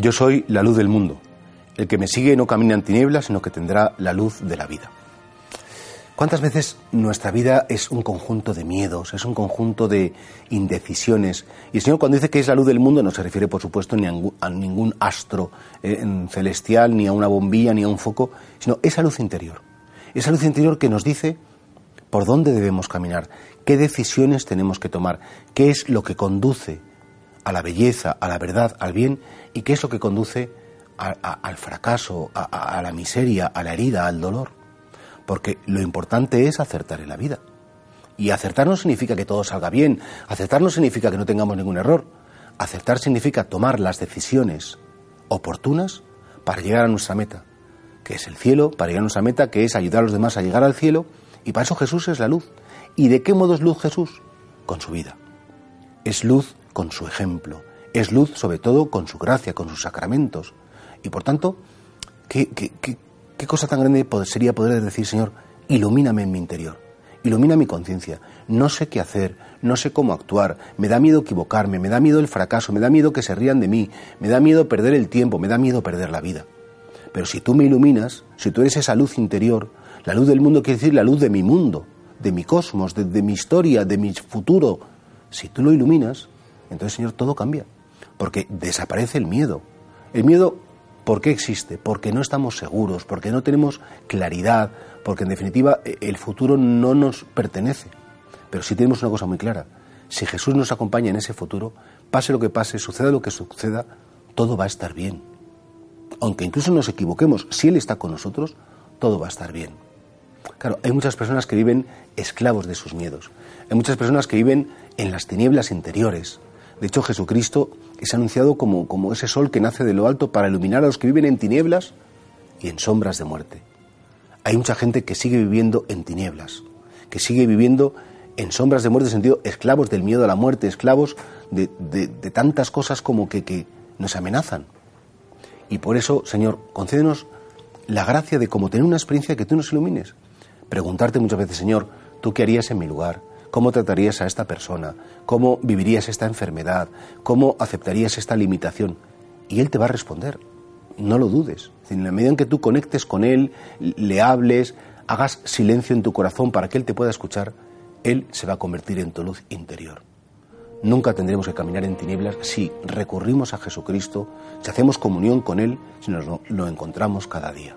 Yo soy la luz del mundo. El que me sigue no camina en tinieblas, sino que tendrá la luz de la vida. ¿Cuántas veces nuestra vida es un conjunto de miedos, es un conjunto de indecisiones? Y el Señor cuando dice que es la luz del mundo no se refiere, por supuesto, ni a ningún astro eh, celestial, ni a una bombilla, ni a un foco, sino esa luz interior. Esa luz interior que nos dice por dónde debemos caminar, qué decisiones tenemos que tomar, qué es lo que conduce a la belleza, a la verdad, al bien, y qué es lo que conduce al fracaso, a la miseria, a la herida, al dolor porque lo importante es acertar en la vida. Y acertar no significa que todo salga bien, acertar no significa que no tengamos ningún error. Acertar significa tomar las decisiones oportunas para llegar a nuestra meta, que es el cielo, para llegar a nuestra meta, que es ayudar a los demás a llegar al cielo, y para eso Jesús es la luz. ¿Y de qué modo es luz Jesús? Con su vida. Es luz con su ejemplo, es luz sobre todo con su gracia, con sus sacramentos. Y por tanto, ¿qué, qué, qué cosa tan grande sería poder decir, Señor, ilumíname en mi interior, ilumina mi conciencia. No sé qué hacer, no sé cómo actuar, me da miedo equivocarme, me da miedo el fracaso, me da miedo que se rían de mí, me da miedo perder el tiempo, me da miedo perder la vida. Pero si tú me iluminas, si tú eres esa luz interior, la luz del mundo quiere decir la luz de mi mundo, de mi cosmos, de, de mi historia, de mi futuro. Si tú lo iluminas, entonces, Señor, todo cambia. Porque desaparece el miedo. El miedo ¿Por qué existe? Porque no estamos seguros, porque no tenemos claridad, porque en definitiva e, el futuro no nos pertenece. Pero sí tenemos una cosa muy clara. Si Jesús nos acompaña en ese futuro, pase lo que pase, suceda lo que suceda, todo va a estar bien. Aunque incluso nos equivoquemos, si Él está con nosotros, todo va a estar bien. Claro, hay muchas personas que viven esclavos de sus miedos. Hay muchas personas que viven en las tinieblas interiores, de hecho, Jesucristo es anunciado como, como ese sol que nace de lo alto para iluminar a los que viven en tinieblas y en sombras de muerte. Hay mucha gente que sigue viviendo en tinieblas, que sigue viviendo en sombras de muerte, en sentido esclavos del miedo a la muerte, esclavos de, tantas cosas como que, que nos amenazan. Y por eso, Señor, concédenos la gracia de como tener una experiencia que tú nos ilumines. Preguntarte muchas veces, Señor, ¿tú qué harías en mi lugar? ¿Cómo tratarías a esta persona? ¿Cómo vivirías esta enfermedad? ¿Cómo aceptarías esta limitación? Y Él te va a responder. No lo dudes. En la medida en que tú conectes con Él, le hables, hagas silencio en tu corazón para que Él te pueda escuchar, Él se va a convertir en tu luz interior. Nunca tendremos que caminar en tinieblas si recurrimos a Jesucristo, si hacemos comunión con Él, si nos lo encontramos cada día.